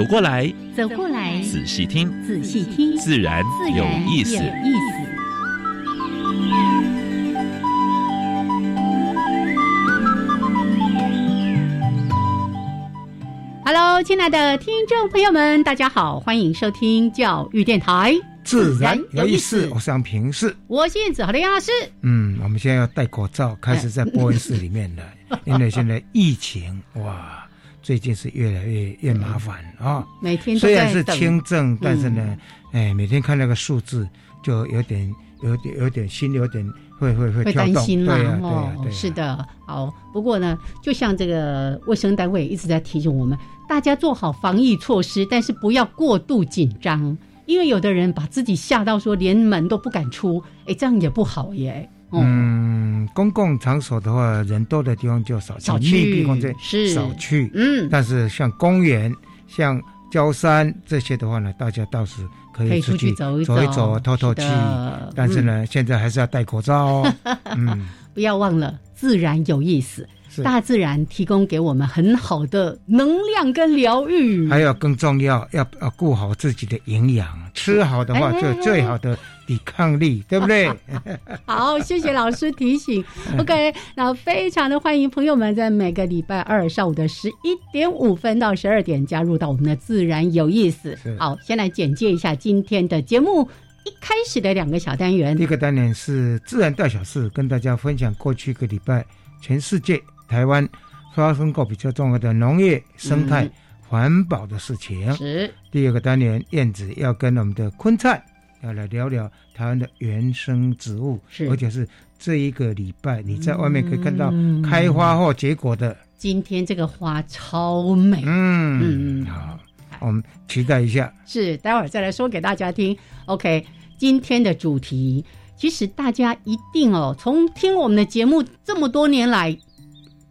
走过来，走过来，仔细听，仔细听，自然有意思。Hello，亲爱的听众朋友们，大家好，欢迎收听教育电台，自然有意思。我是杨平是，我是子豪的杨老师。嗯，我们现在要戴口罩，开始在播音室里面了，因为现在疫情哇，最近是越来越越麻烦啊。每天虽然是轻症，但是呢，哎，每天看那个数字，就有点、有点、有点心有点。会会会担心嘛？哦，是的，好。不过呢，就像这个卫生单位一直在提醒我们，大家做好防疫措施，但是不要过度紧张，因为有的人把自己吓到说连门都不敢出，哎，这样也不好耶。嗯，公共场所的话，人多的地方就少少去，密闭空间是少去。嗯，但是像公园、像郊山这些的话呢，大家倒是。可以出去走一走，一走透透气。但是呢，现在还是要戴口罩哦。嗯，不要忘了，自然有意思。大自然提供给我们很好的能量跟疗愈，还有更重要，要要顾好自己的营养，吃好的话就最好的抵抗力，对不对？好，谢谢老师提醒。OK，那非常的欢迎朋友们在每个礼拜二上午的十一点五分到十二点加入到我们的自然有意思。好，先来简介一下今天的节目，一开始的两个小单元，第一个单元是自然大小事，跟大家分享过去一个礼拜全世界。台湾发生过比较重要的农业、生态、环保的事情。是。第二个单元，燕子要跟我们的昆菜要来聊聊台湾的原生植物，是。而且是这一个礼拜你在外面可以看到开花或结果的。今天这个花超美，嗯嗯，好，我们期待一下。是，待会儿再来说给大家听。OK，今天的主题其实大家一定哦，从听我们的节目这么多年来。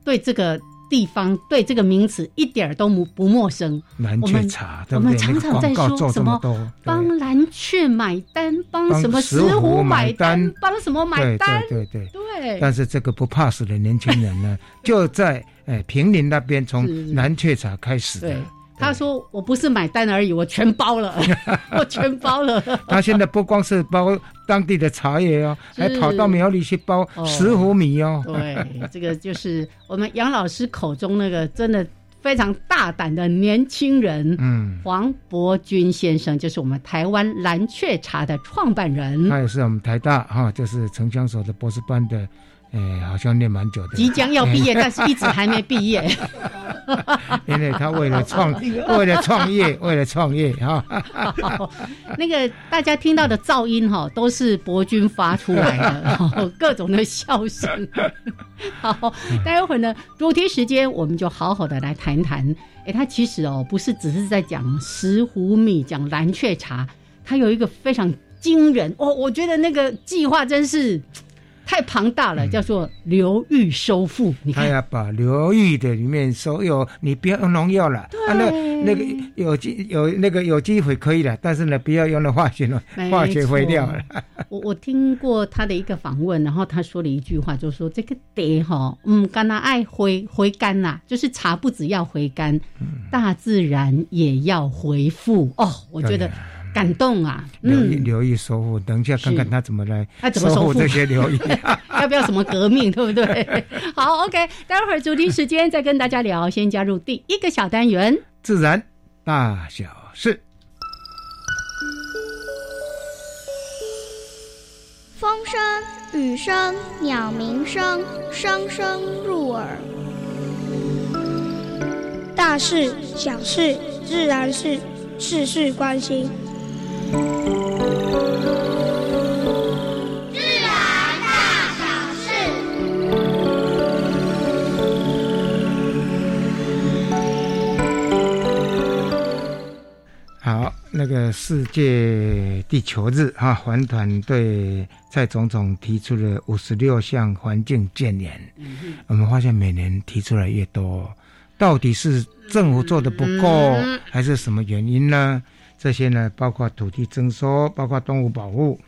对这个地方，对这个名词一点都不不陌生。蓝雀茶，我们常常在说什么帮蓝雀买单，帮什么石斛买单，帮什么买单？对对对对。但是这个不怕死的年轻人呢，就在哎平林那边从蓝雀茶开始的。他说：“我不是买单而已，我全包了，我全包了。”他现在不光是包当地的茶叶哦，还跑到苗栗去包石斛米哦。对，这个就是我们杨老师口中那个真的非常大胆的年轻人。嗯，黄伯君先生就是我们台湾蓝雀茶的创办人。他也是我们台大哈，就是城乡所的博士班的。哎，好像念蛮久的，即将要毕业，但是一直还没毕业。因为他为了创，为了创业，为了创业哈。那个大家听到的噪音哈，都是博君发出来的，各种的笑声。好，待会儿呢，主题时间我们就好好的来谈谈。哎，他其实哦，不是只是在讲石斛米，讲蓝雀茶，他有一个非常惊人哦，我觉得那个计划真是。太庞大了，叫做流域收复。你看，他要把流域的里面所有，你不要用农药了，啊，那那个有机有那个有机肥可以了，但是呢，不要用那化学 了，化学肥料了。我我听过他的一个访问，然后他说了一句话，就说这个得哈，嗯，干那爱回回甘呐，就是茶不只要回甘，大自然也要回复哦。我觉得。感动啊！留意留意收复，等一下看看他怎么来收复这些留意，要不要什么革命，对不对？好，OK，待会儿主题时间再跟大家聊。先加入第一个小单元，自然大小事，风声、雨声、鸟鸣声，声声入耳。大事小事，自然是事事关心。自然嗯嗯事好那个世界地球日哈还团队蔡总总提出了五十六项环境建言我们发现每年提出来越多到底是政府做的不够还是什么原因呢？这些呢，包括土地征收，包括动物保护，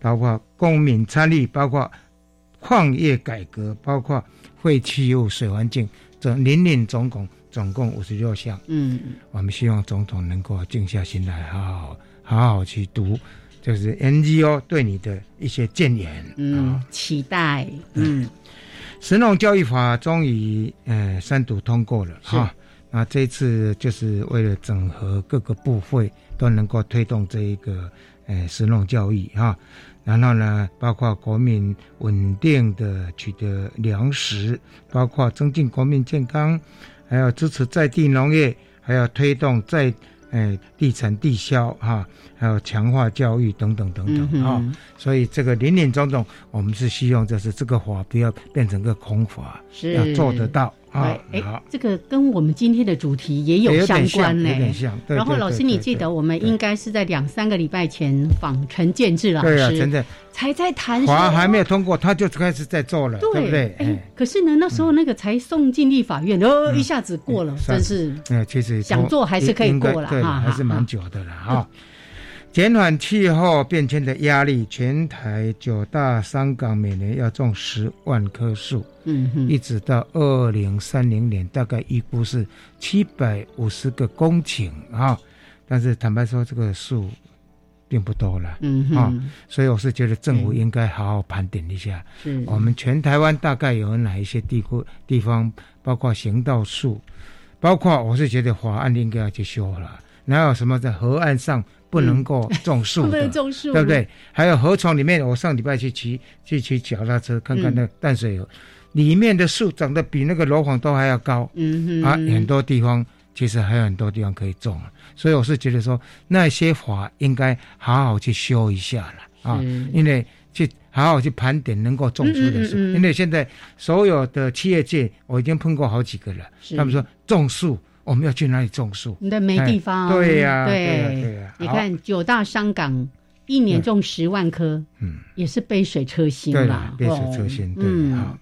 包括公民参与，包括矿业改革，包括废弃物、水环境，这林林总总。总共五十六项，嗯，我们希望总统能够静下心来，好好好好去读，就是 NGO 对你的一些建言，嗯，期待，嗯，神农教育法终于呃三读通过了哈，那这次就是为了整合各个部会都能够推动这一个呃神农教育哈，然后呢，包括国民稳定的取得粮食，包括增进国民健康。还要支持在地农业，还要推动在诶地产地销哈，还有强化教育等等等等啊。所以这个林林总总，我们是希望就是这个法不要变成个空法，要做得到。哎哎，这个跟我们今天的主题也有相关呢。然后老师，你记得我们应该是在两三个礼拜前访陈建志老师，对啊，真的才在谈，法还没有通过，他就开始在做了，对不对？哎，可是呢，那时候那个才送进立法院，哦，一下子过了，真是。哎，其实想做还是可以过了哈，还是蛮久的了哈。减缓气候变迁的压力，全台九大山港每年要种十万棵树，嗯哼，一直到二零三零年，大概预估是七百五十个公顷啊。但是坦白说，这个树并不多了，嗯啊，所以我是觉得政府应该好好盘点一下，我们全台湾大概有哪一些地区地方，包括行道树，包括我是觉得法案应该要去修了，哪有什么在河岸上？不能够种树不能种树，对不对？还有河床里面，我上礼拜去骑去骑脚踏车，看看那淡水河里面的树长得比那个楼房都还要高，嗯啊，很多地方其实还有很多地方可以种所以我是觉得说那些法应该好好去修一下了啊，因为去好好去盘点能够种出的树，因为现在所有的企业界我已经碰过好几个了，他们说种树。我们要去哪里种树？那没地方。对呀，对呀。你看九大商港一年种十万棵，嗯，也是杯水车薪嘛。杯水车薪，对啊。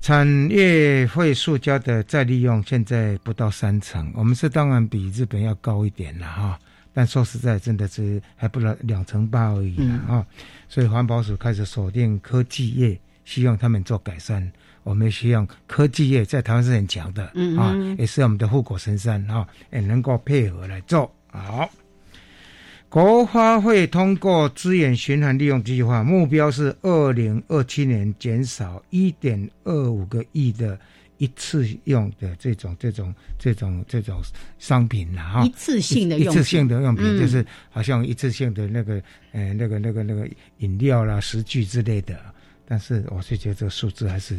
产业废塑胶的再利用现在不到三成，我们是当然比日本要高一点了哈。但说实在，真的是还不了两成八而已啊。所以环保署开始锁定科技业，希望他们做改善。我们希望科技业在台湾是很强的，嗯啊，也是我们的护国神山啊，也能够配合来做好。国发会通过资源循环利用计划，目标是二零二七年减少一点二五个亿的一次用的这种这种这种这种商品了哈。一次性的一次性的用品，就是好像一次性的那个呃那个那个那个饮料啦、食具之类的。但是我是觉得这个数字还是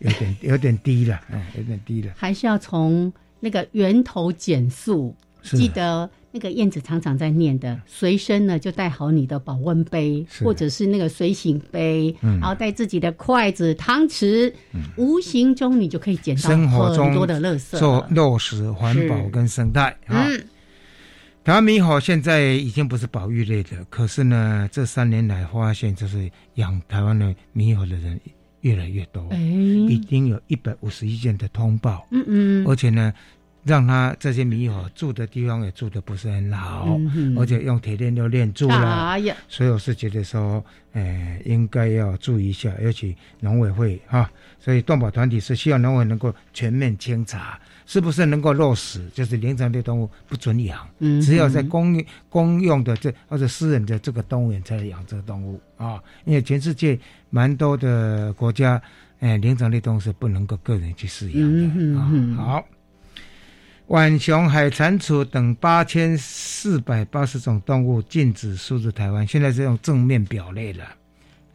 有点 有点低了，嗯，有点低了。还是要从那个源头减速。记得那个燕子常常在念的，随身呢就带好你的保温杯，或者是那个随行杯，然后带自己的筷子、汤匙，无形中你就可以减到很多的垃圾，做落实环保跟生态啊。台湾猕猴现在已经不是保育类的，可是呢，这三年来发现，就是养台湾的猕猴的人越来越多，已经有一百五十一件的通报，嗯嗯，而且呢，让他这些猕猴住的地方也住的不是很好，而且用铁链又链住了，所以我是觉得说，呃，应该要注意一下，尤其农委会哈，所以动保团体是希望农委能够全面清查。是不是能够落实？就是林场类动物不准养，只有在公公用的这或者私人的这个动物园才能养这个动物啊。因为全世界蛮多的国家，哎，灵长类动物是不能够个人去饲养的啊。好，浣熊、海蟾蜍等八千四百八十种动物禁止输入台湾，现在是用正面表列了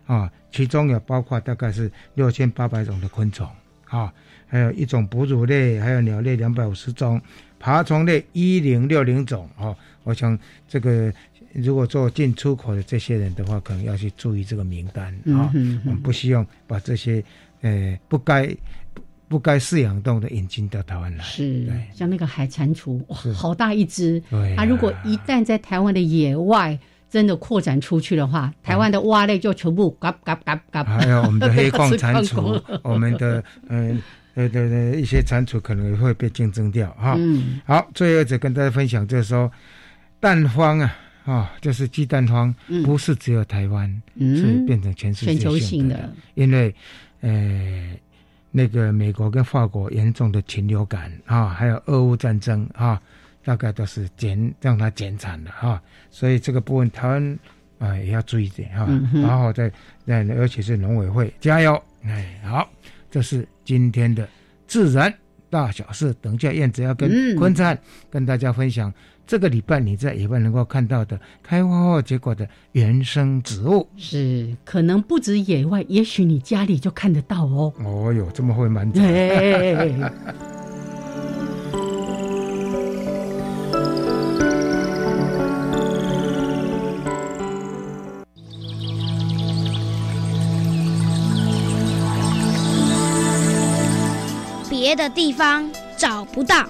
啊，其中有包括大概是六千八百种的昆虫啊。还有一种哺乳类，还有鸟类两百五十种，爬虫类一零六零种哦。我想这个如果做进出口的这些人的话，可能要去注意这个名单啊。我们不希望把这些呃不该不该饲养动物的引进到台湾来。是，像那个海蟾蜍，哇，好大一只。对，它如果一旦在台湾的野外真的扩展出去的话，台湾的蛙类就全部嘎嘎嘎嘎。还有我们的黑矿蟾蜍，我们的嗯，对对对，一些蟾蜍可能会被竞争掉哈。嗯。好，最后再跟大家分享，就是说蛋荒啊。啊，就是鸡蛋荒，不是只有台湾，是变成全世界性的。因为，呃，那个美国跟法国严重的禽流感啊，还有俄乌战争啊，大概都是减让它减产的哈。所以这个部分台湾啊也要注意点哈，然后再那尤其是农委会加油。哎，好，这是今天的自然大小事。等一下燕子要跟坤灿跟大家分享。这个礼拜你在野外能够看到的开花后结果的原生植物，是可能不止野外，也许你家里就看得到哦。哦哟，这么会满足。别的地方找不到。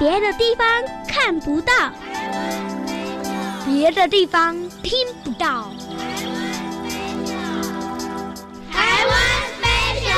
别的地方看不到，别的地方听不到。台湾飞鸟。台湾飞鸟。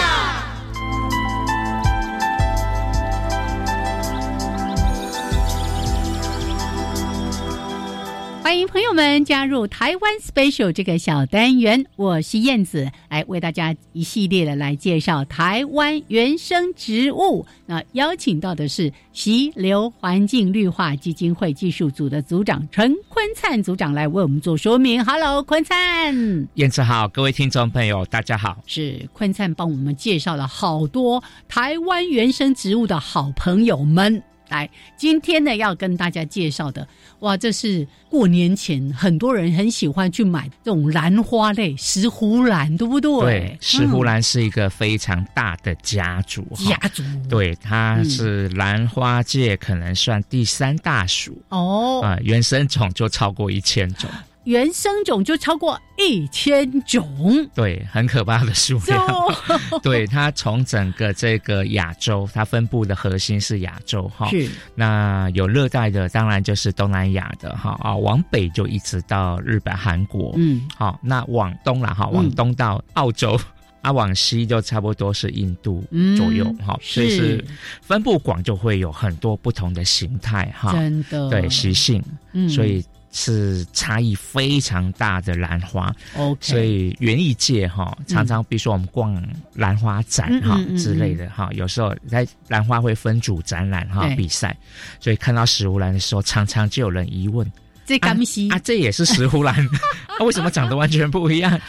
欢迎朋友们加入台湾 Special 这个小单元，我是燕子，来为大家一系列的来介绍台湾原生植物。那邀请到的是溪流环境绿化基金会技术组的组长陈坤灿组长来为我们做说明。Hello，坤灿，燕子好，各位听众朋友，大家好。是坤灿帮我们介绍了好多台湾原生植物的好朋友们。来，今天呢要跟大家介绍的，哇，这是过年前很多人很喜欢去买这种兰花类石斛兰，对不对？对，石斛兰是一个非常大的家族，家族，对，它是兰花界可能算第三大属哦，啊，原生种就超过一千种。原生种就超过一千种，对，很可怕的数量。对它从整个这个亚洲，它分布的核心是亚洲哈。是。那有热带的，当然就是东南亚的哈啊，往北就一直到日本、韩国。嗯。好，那往东了哈，往东到澳洲，啊，往西就差不多是印度左右哈。所以是分布广，就会有很多不同的形态哈。真的。对习性，嗯，所以。是差异非常大的兰花，OK，所以园艺界哈常常，比如说我们逛兰花展哈之类的哈，有时候在兰花会分组展览哈比赛，所以看到石斛兰的时候，常常就有人疑问：这干西啊，这也是石斛兰，为什么长得完全不一样？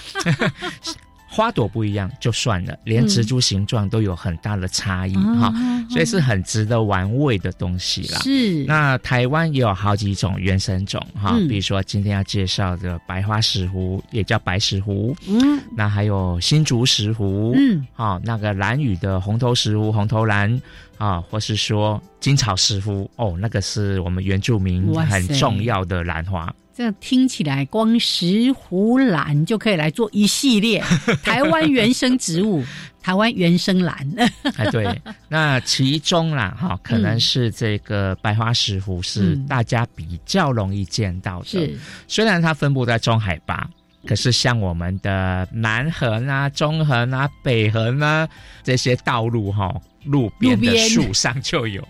花朵不一样就算了，连植株形状都有很大的差异哈，所以是很值得玩味的东西啦。是，那台湾也有好几种原生种哈，比如说今天要介绍的白花石斛，也叫白石斛，嗯，那还有新竹石斛，嗯，好，那个蓝雨的红头石斛，红头蓝啊，或是说金草石斛，哦，那个是我们原住民很重要的兰花。这样听起来，光石斛兰就可以来做一系列 台湾原生植物，台湾原生兰。哎，对，那其中啦，哈，可能是这个白花石斛是大家比较容易见到的。是，虽然它分布在中海拔，可是像我们的南横啊、中横啊、北横啊这些道路哈，路边的树上就有。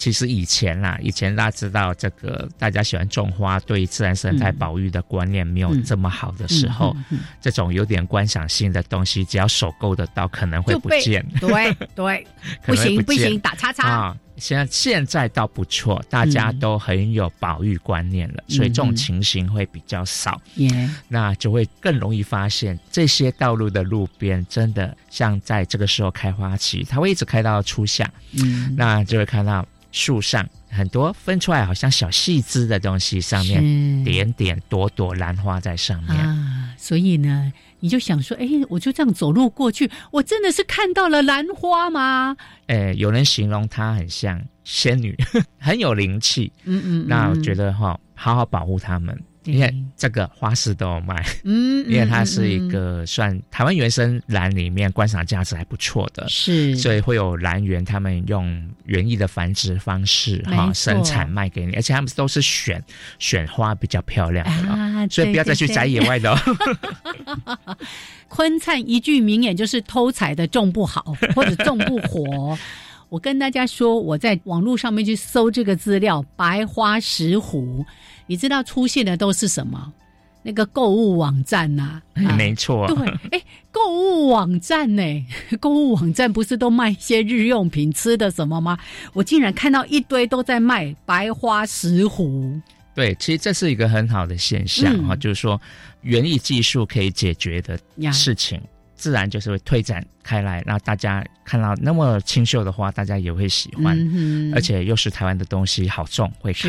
好。其实以前啦，以前大家知道这个，大家喜欢种花，对自然生态保育的观念没有这么好的时候，这种有点观赏性的东西，只要手够得到，可能会不见。对对，不行不行，打叉叉啊！现在现在倒不错，大家都很有保育观念了，所以这种情形会比较少。那就会更容易发现这些道路的路边，真的像在这个时候开花期，它会一直开到初夏。嗯，那就会看到。树上很多分出来好像小细枝的东西，上面点点朵朵兰花在上面啊。所以呢，你就想说，哎，我就这样走路过去，我真的是看到了兰花吗？哎，有人形容它很像仙女，很有灵气。嗯嗯，那我觉得哈，好好保护它们。因为这个花市都有卖，嗯，因为它是一个算台湾原生兰里面观赏价值还不错的，是，所以会有兰园他们用园艺的繁殖方式哈生产卖给你，而且他们都是选选花比较漂亮的，所以不要再去摘野外的。哦。昆灿一句名言就是偷采的种不好，或者种不活。我跟大家说，我在网络上面去搜这个资料，白花石斛，你知道出现的都是什么？那个购物网站呐，没错。对，哎，购物网站呢？购物网站不是都卖一些日用品、吃的什么吗？我竟然看到一堆都在卖白花石斛。对，其实这是一个很好的现象哈，就是说园艺技术可以解决的事情。自然就是会推展开来，那大家看到那么清秀的花，大家也会喜欢，而且又是台湾的东西，好种会开，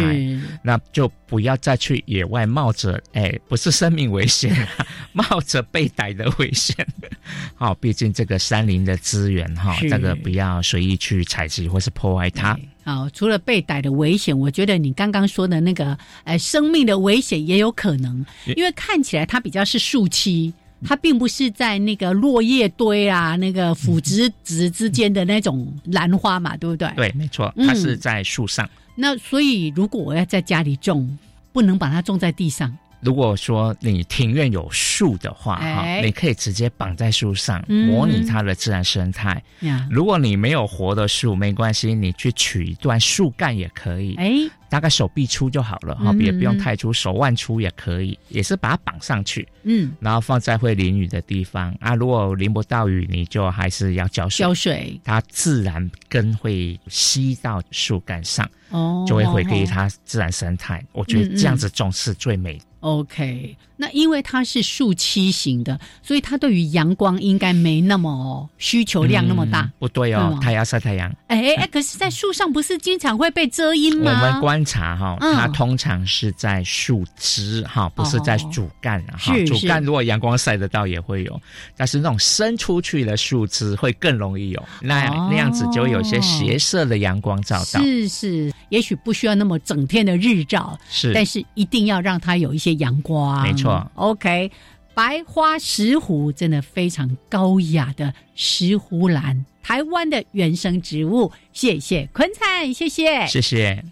那就不要再去野外冒着哎，不是生命危险，冒着被逮的危险。好，毕竟这个山林的资源哈，这个不要随意去采集或是破坏它。好，除了被逮的危险，我觉得你刚刚说的那个哎，生命的危险也有可能，因为看起来它比较是树栖。它并不是在那个落叶堆啊，那个腐殖质之间的那种兰花嘛，对不对？对，没错，它是在树上。那所以，如果我要在家里种，不能把它种在地上。如果说你庭院有树的话，哈，你可以直接绑在树上，模拟它的自然生态。如果你没有活的树，没关系，你去取一段树干也可以。哎，大概手臂粗就好了，哈，也不用太粗，手腕粗也可以，也是把它绑上去。嗯，然后放在会淋雨的地方啊。如果淋不到雨，你就还是要浇水。浇水，它自然根会吸到树干上，哦，就会回归它自然生态。我觉得这样子种是最美。OK，那因为它是树栖型的，所以它对于阳光应该没那么需求量那么大。不对哦，它要晒太阳。哎哎，可是，在树上不是经常会被遮阴吗？我们观察哈，它通常是在树枝哈，不是在主干哈。主干如果阳光晒得到也会有，但是那种伸出去的树枝会更容易有，那那样子就有些斜射的阳光照到。是是，也许不需要那么整天的日照，是，但是一定要让它有一些。阳光，没错。OK，白花石斛真的非常高雅的石斛兰，台湾的原生植物。谢谢坤灿，谢谢，谢谢。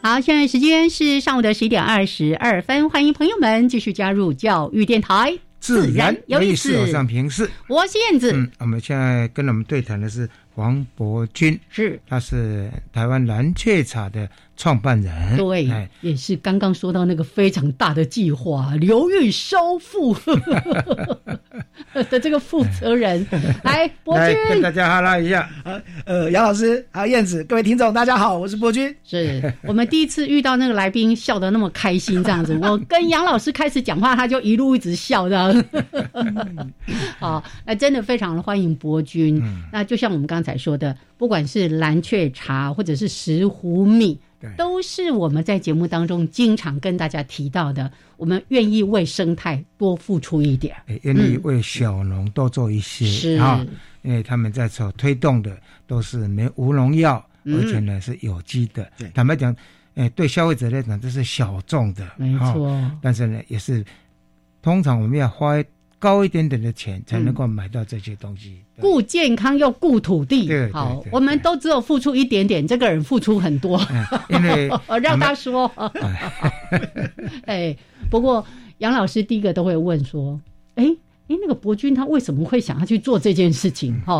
好，现在时间是上午的十一点二十二分，欢迎朋友们继续加入教育电台，自然有意思。我上平视，我是燕子。嗯，我们现在跟我们对谈的是黄伯君，是，他是台湾蓝雀茶的。创办人对，也是刚刚说到那个非常大的计划——流域收复的这个负责人，来，伯君跟大家哈拉一下。呃，杨老师，还有燕子，各位听众，大家好，我是伯君。是我们第一次遇到那个来宾笑得那么开心，这样子。我跟杨老师开始讲话，他就一路一直笑，这样。好，那真的非常的欢迎伯君。那就像我们刚才说的，不管是蓝雀茶或者是石斛米。都是我们在节目当中经常跟大家提到的，我们愿意为生态多付出一点，愿意为小农多做一些是啊，因为他们在所推动的都是没无农药，而且呢是有机的。坦白讲，哎，对消费者来讲这是小众的，没错。但是呢，也是通常我们要花。高一点点的钱才能够买到这些东西，顾健康又顾土地。好，我们都只有付出一点点，这个人付出很多。因为 让他说，哎，不过杨老师第一个都会问说，哎。哎，那个伯君他为什么会想要去做这件事情？哈，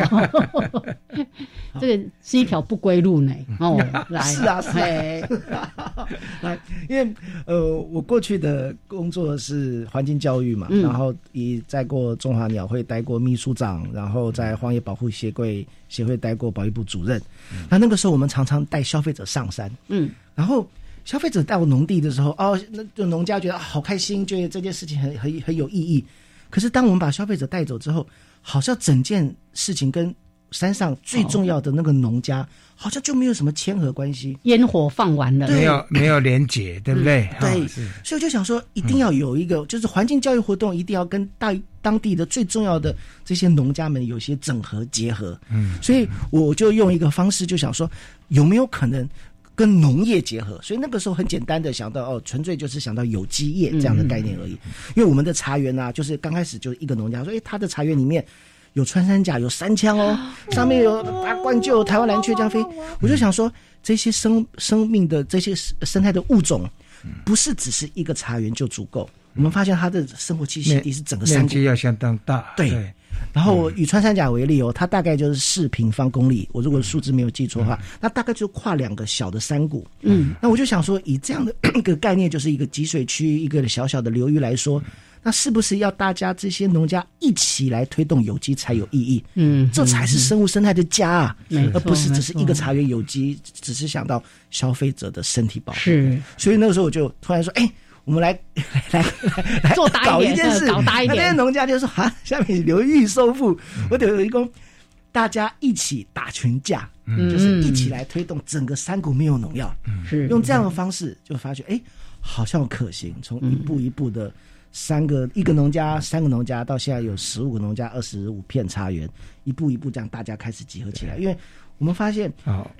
这个是一条不归路呢。哦，来，是啊，是。来，因为呃，我过去的工作是环境教育嘛，然后也在过中华鸟会待过秘书长，然后在荒野保护协会协会待过保育部主任。那那个时候我们常常带消费者上山，嗯，然后消费者到农地的时候，哦，那就农家觉得好开心，觉得这件事情很很很有意义。可是，当我们把消费者带走之后，好像整件事情跟山上最重要的那个农家，好像就没有什么牵合关系，烟火放完了，没有没有连结，对不对？对，所以我就想说，一定要有一个，就是环境教育活动，一定要跟大当地的最重要的这些农家们有些整合结合。嗯，所以我就用一个方式，就想说，有没有可能跟农业结合？所以那个时候很简单的想到，哦，纯粹就是想到有机业这样的概念而已。因为我们的茶园呢，就是刚开始就是一个农家说，哎，他的茶园里面。有穿山甲，有三枪哦，上面有大冠鹫、台湾蓝雀这样飞。我就想说，这些生生命的这些生态的物种，不是只是一个茶园就足够。我们发现它的生活栖息地是整个山区要相当大。对。然后以穿山甲为例哦，它大概就是四平方公里。我如果数字没有记错的话，那大概就跨两个小的山谷。嗯。那我就想说，以这样的一个概念，就是一个集水区，一个小小的流域来说。那是不是要大家这些农家一起来推动有机才有意义？嗯，这才是生物生态的家啊，而不是只是一个茶园有机，只是想到消费者的身体保护。是，所以那个时候我就突然说：“哎，我们来 来来做大一件事，搞大一点。”那些农家就说：“啊，下面流域收复，我得有一个大家一起打群架，就是一起来推动整个山谷没有农药，是。用这样的方式，就发觉哎，好像可行，从一步一步的。”三个一个农家，三个农家，到现在有十五个农家，二十五片茶园，一步一步这样，大家开始集合起来。因为我们发现，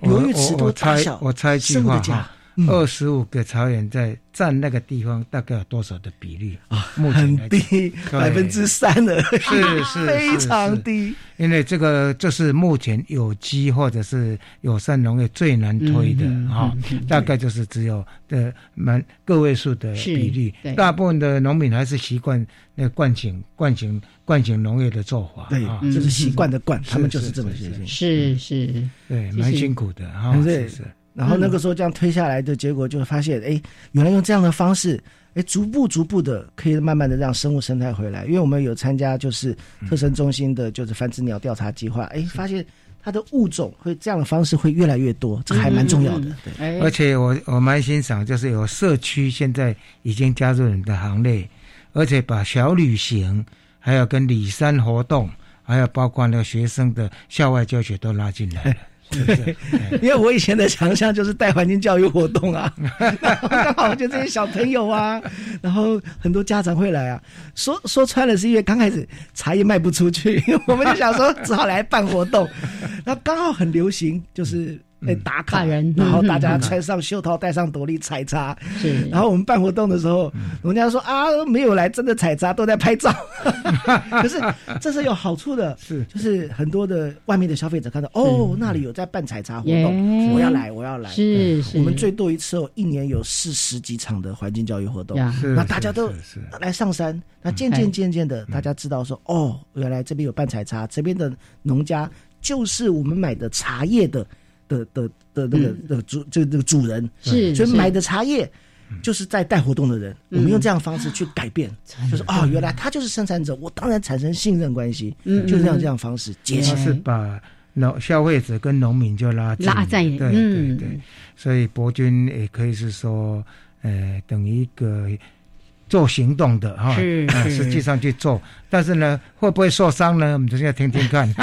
流域尺度大小，我猜一句话哈，二十五个草原在。占那个地方大概有多少的比例啊？很低，百分之三的，是是 非常低。因为这个这是目前有机或者是友善农业最难推的啊，大概就是只有的蛮个位数的比例。大部分的农民还是习惯那个惯性、惯性、惯性农业的做法，对，就是习惯的惯，他们就是这么习是是，对，蛮辛苦的啊，是是。然后那个时候这样推下来的结果，就发现，哎，原来用这样的方式，哎，逐步逐步的可以慢慢的让生物生态回来。因为我们有参加就是特生中心的，就是繁殖鸟调查计划，哎，发现它的物种会这样的方式会越来越多，这还蛮重要的。对，而且我我蛮欣赏，就是有社区现在已经加入你的行列，而且把小旅行，还有跟里山活动，还有包括那个学生的校外教学都拉进来了。对，因为我以前的强项就是带环境教育活动啊，刚好就这些小朋友啊，然后很多家长会来啊，说说穿了是因为刚开始茶叶卖不出去，我们就想说只好来办活动，那刚好很流行就是。哎，打卡人，然后大家穿上袖套，戴上斗笠采茶。是，然后我们办活动的时候，人家说啊，没有来真的采茶，都在拍照。可是这是有好处的，是，就是很多的外面的消费者看到，哦，那里有在办采茶活动，我要来，我要来。是是，我们最多一次哦，一年有四十几场的环境教育活动，那大家都来上山。那渐渐渐渐的，大家知道说，哦，原来这边有办采茶，这边的农家就是我们买的茶叶的。的的的那个的主，这这个主人是，所以买的茶叶就是在带活动的人。我们用这样方式去改变，就是哦，原来他就是生产者，我当然产生信任关系，嗯就是这样这样方式结起来，是把农消费者跟农民就拉拉在对对对，所以博君也可以是说，呃，等于一个做行动的哈，是实际上去做，但是呢，会不会受伤呢？我们就是要听听看。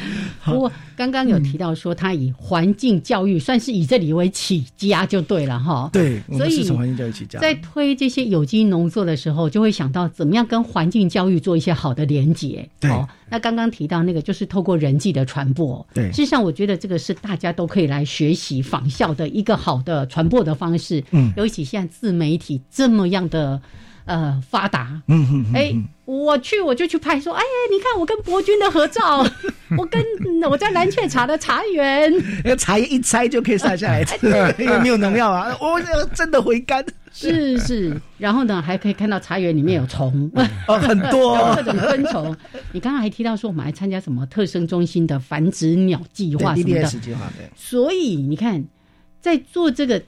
不过刚刚有提到说，他以环境教育算是以这里为起家就对了哈。对，所以从环境教育起家，在推这些有机农作的时候，就会想到怎么样跟环境教育做一些好的连结。对，那刚刚提到那个就是透过人际的传播。对，事实上我觉得这个是大家都可以来学习仿效的一个好的传播的方式。嗯，尤其现在自媒体这么样的。呃，发达，嗯嗯，哎，我去我就去拍，说，哎，你看我跟伯君的合照，我跟我在蓝雀茶的茶园，那茶叶一摘就可以晒下来，因为没有农药啊，我 真的回甘，是是，然后呢，还可以看到茶园里面有虫，哦，很多。各种昆虫。你刚刚还提到说，我们还参加什么特生中心的繁殖鸟计划什么的，所以你看，在做这个。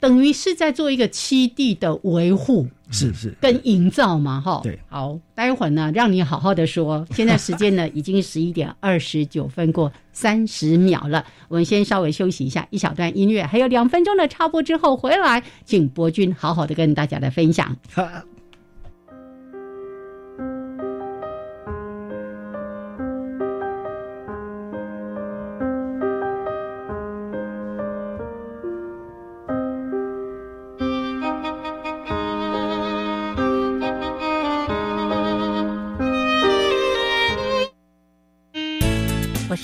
等于是在做一个栖地的维护，是是跟营造嘛，哈。对，好，待会儿呢，让你好好的说。现在时间呢，已经十一点二十九分过三十秒了，我们先稍微休息一下，一小段音乐，还有两分钟的插播之后回来，请博君好好的跟大家来分享。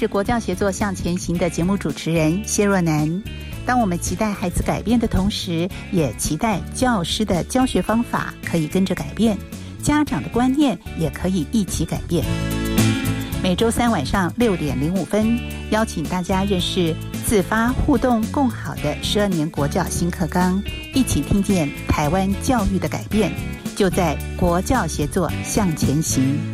是国教协作向前行的节目主持人谢若楠。当我们期待孩子改变的同时，也期待教师的教学方法可以跟着改变，家长的观念也可以一起改变。每周三晚上六点零五分，邀请大家认识自发互动共好的十二年国教新课纲，一起听见台湾教育的改变，就在国教协作向前行。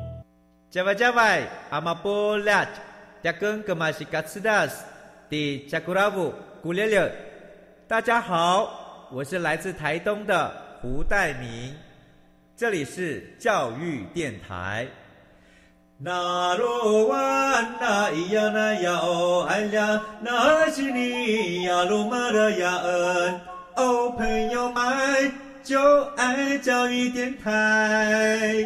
Java Java, Amapolat, Jakun Kemasikas di Jakurabu Gulele。大家好，我是来自台东的胡代明，这里是教育电台。那罗哇那咿呀那呀哦哎呀，那是你呀鲁玛的呀恩哦，朋友们就爱教育电台。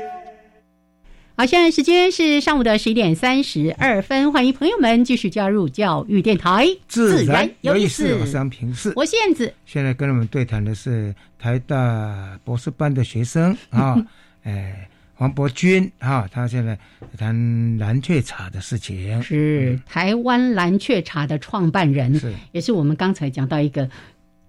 好，现在时间是上午的十一点三十二分，欢迎朋友们继续加入教育电台，自然有意思。我是平视，我是燕子。现在跟我们对谈的是台大博士班的学生啊，哎，黄伯君啊，他现在谈蓝雀茶的事情，是台湾蓝雀茶的创办人，是也是我们刚才讲到一个。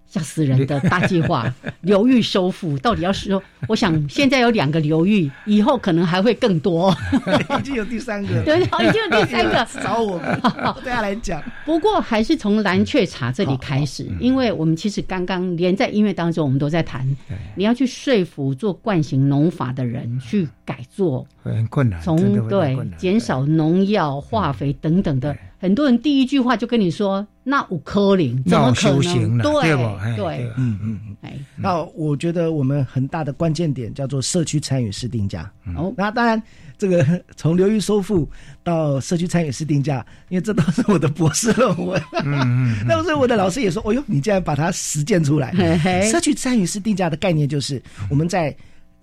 吓死人的大计划，流域收复到底要说？我想现在有两个流域，以后可能还会更多。已经有第三个，对，已经有第三个找我们，大家来讲。不过还是从蓝雀茶这里开始，因为我们其实刚刚连在音乐当中，我们都在谈，你要去说服做惯性农法的人去改做，很困难。从对减少农药、化肥等等的。很多人第一句话就跟你说：“那五颗零怎么可能？”对对，嗯嗯嗯。那我觉得我们很大的关键点叫做社区参与式定价。哦，那当然，这个从流域收复到社区参与式定价，因为这都是我的博士论文。嗯嗯。那时候我的老师也说：“哦呦，你竟然把它实践出来！”社区参与式定价的概念就是我们在。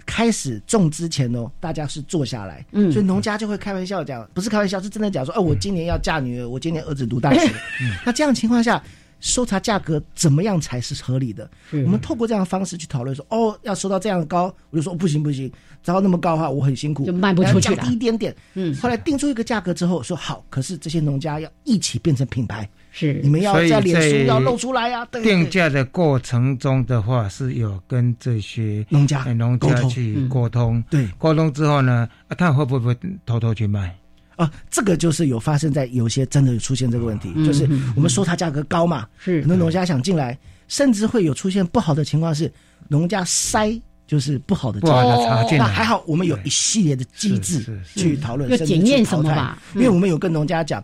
开始种之前哦，大家是坐下来，嗯，所以农家就会开玩笑讲，不是开玩笑，是真的讲说，哦，我今年要嫁女儿，我今年儿子读大学，那这样情况下，收查价格怎么样才是合理的？我们透过这样的方式去讨论说，哦，要收到这样的高，我就说不行不行，找到那么高的话，我很辛苦，就卖不出去，降低一点点。嗯，后来定出一个价格之后，说好，可是这些农家要一起变成品牌。是，你们要在脸书要露出来呀。定价的过程中的话，是有跟这些农家、农家去沟通。对，沟通之后呢，啊，他会不会偷偷去卖？啊，这个就是有发生在有些真的出现这个问题，就是我们说它价格高嘛，是很多农家想进来，甚至会有出现不好的情况，是农家塞就是不好的不好的茶进来。那还好，我们有一系列的机制去讨论，要检验什么吧？因为我们有跟农家讲。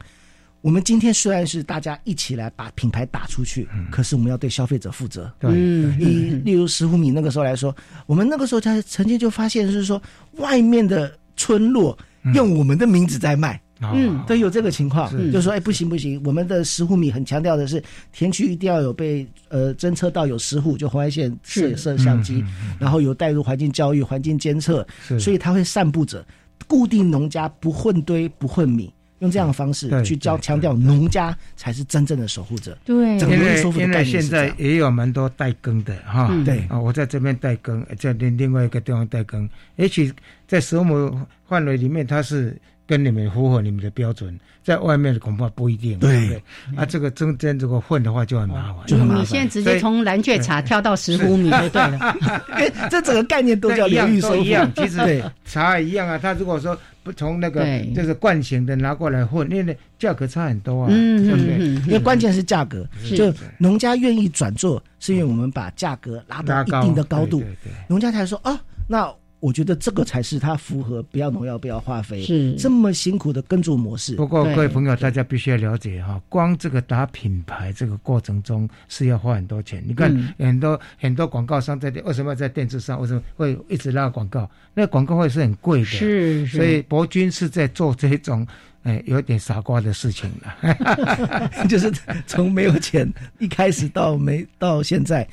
我们今天虽然是大家一起来把品牌打出去，可是我们要对消费者负责。对，以例如石斛米那个时候来说，我们那个时候才曾经就发现，就是说外面的村落用我们的名字在卖，嗯，对有这个情况，就说哎不行不行，我们的十户米很强调的是田区一定要有被呃侦测到有十户，就红外线摄摄像机，然后有带入环境教育、环境监测，所以它会散布着固定农家不混堆不混米。用这样的方式去教强调农家才是真正的守护者。对，因为因为现在也有蛮多代耕的哈。对。啊，我在这边代耕，在另另外一个地方代耕，也许在十亩范围里面，它是跟你们符合你们的标准，在外面的恐怕不一定。对，啊，这个中间如果混的话就很麻烦。就你现在直接从蓝雀茶跳到石斛米就对了，这整个概念都叫一样，都一样。其实茶一样啊，他如果说不从那个就是惯性的拿过来混，因为价格差很多啊，对不对？因为关键是价格，就农家愿意转做，是因为我们把价格拉到一定的高度，对农家才说啊，那。我觉得这个才是它符合不要农药、不要化肥，是这么辛苦的耕作模式。不过各位朋友，大家必须要了解哈，光这个打品牌这个过程中是要花很多钱。你看很多很多广告商在为什么在电视上为什么会一直拉广告？那广告费是很贵的。是，所以博君是在做这种哎有点傻瓜的事情了，就是从没有钱一开始到没到现在。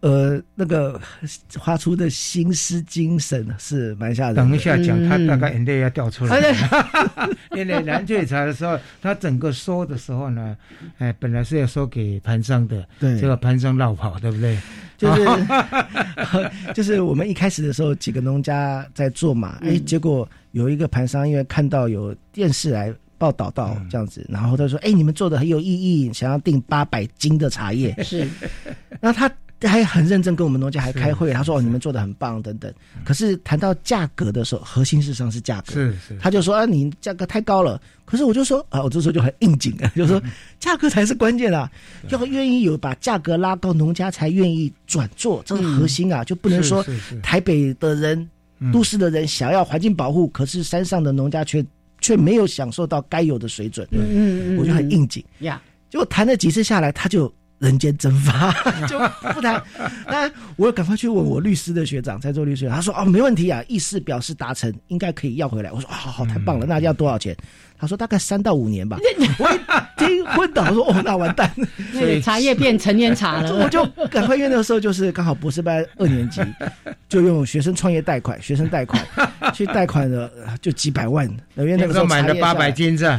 呃，那个花出的心思精神是蛮吓人。等一下讲，他大概眼泪要掉出来。因为蓝翠茶的时候，他整个收的时候呢，哎，本来是要收给盘商的，对，结果盘商绕跑，对不对？就是 就是我们一开始的时候，几个农家在做嘛，哎，结果有一个盘商因为看到有电视来报道到这样子，然后他说：“哎，你们做的很有意义，想要订八百斤的茶叶。”是，那他。还很认真跟我们农家还开会，他说：“哦，你们做的很棒，等等。”可是谈到价格的时候，核心事实上是价格。是是，他就说：“啊，你价格太高了。”可是我就说：“啊，我这时候就很应景啊，就说价格才是关键啊，要愿意有把价格拉高，农家才愿意转做，这是核心啊，就不能说台北的人、都市的人想要环境保护，可是山上的农家却却没有享受到该有的水准。嗯嗯嗯，我就很应景呀。结果谈了几次下来，他就。人间蒸发 就不谈，那我赶快去问我律师的学长，在做律师，他说哦没问题啊，意思表示达成，应该可以要回来。我说好好太棒了，那要多少钱？他说大概三到五年吧。我一听昏倒，我说哦那完蛋，所以茶叶变成年茶了。我就赶快因为那个时候就是刚好博士班二年级，就用学生创业贷款、学生贷款去贷款了，就几百万。因为那个时候买了八百斤是，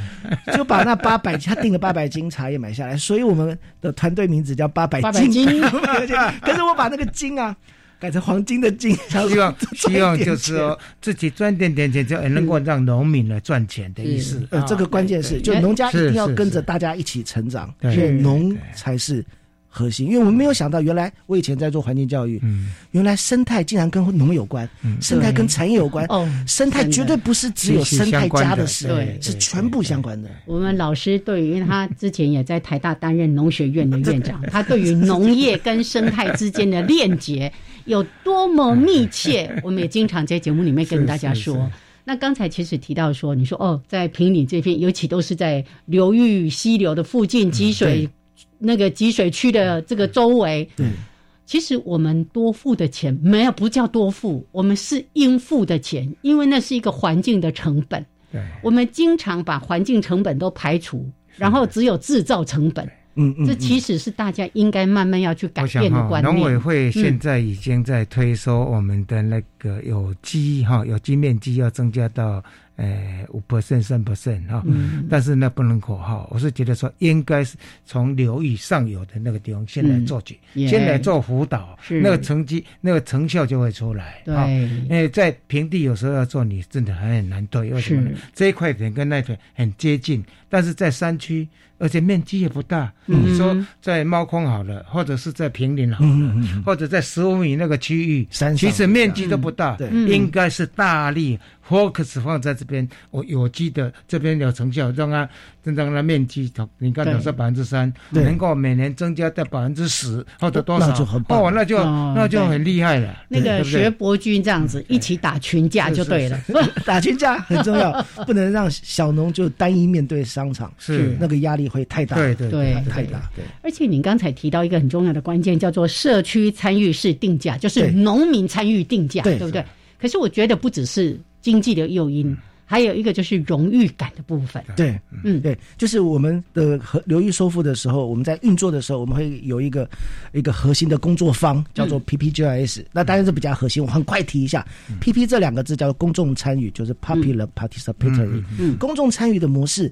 就把那八百他订了八百斤茶叶买下来，所以我们的团队名字叫八百斤。可是我把那个斤啊。改成黄金的金，希望希望就是说自己赚点点钱，就能够让农民来赚钱的意思。呃，这个关键是，就农家一定要跟着大家一起成长，所以农才是核心。因为我们没有想到，原来我以前在做环境教育，嗯原来生态竟然跟农有关，嗯生态跟产业有关。哦，生态绝对不是只有生态家的事，对，是全部相关的。我们老师对于，因为他之前也在台大担任农学院的院长，他对于农业跟生态之间的链接。有多么密切，我们也经常在节目里面跟大家说。那刚才其实提到说，你说哦，在平里这边，尤其都是在流域溪流的附近、积水那个积水区的这个周围。对，其实我们多付的钱没有不叫多付，我们是应付的钱，因为那是一个环境的成本。对，我们经常把环境成本都排除，然后只有制造成本。嗯嗯，这其实是大家应该慢慢要去改变的观念。农委会现在已经在推说我们的那个有机哈有机面积要增加到。呃，五 percent、三 percent 哈，但是那不能口号。我是觉得说，应该是从流域上游的那个地方先来做起，先来做辅导，那个成绩、那个成效就会出来。对，因为在平地有时候要做，你真的还很难对，为什么呢？这一块田跟那块很接近，但是在山区，而且面积也不大。你说在猫空好了，或者是在平林好了，或者在十五米那个区域，其实面积都不大，应该是大力。focus 放在这边，我有机的这边有成效，让它增长的面积，你看，假设百分之三，能够每年增加到百分之十或者多少，哦，那就那就很厉害了。那个学博君这样子一起打群架就对了，打群架？很重要，不能让小农就单一面对商场，是。那个压力会太大，对对对，太大。对，而且你刚才提到一个很重要的关键，叫做社区参与式定价，就是农民参与定价，对不对？可是我觉得不只是。经济的诱因，还有一个就是荣誉感的部分。对，嗯，对，就是我们的和流域收复的时候，我们在运作的时候，我们会有一个一个核心的工作方，叫做 PPGIS。那当然是比较核心，我很快提一下，PP 这两个字叫做公众参与，就是 Popular Participatory。嗯，公众参与的模式，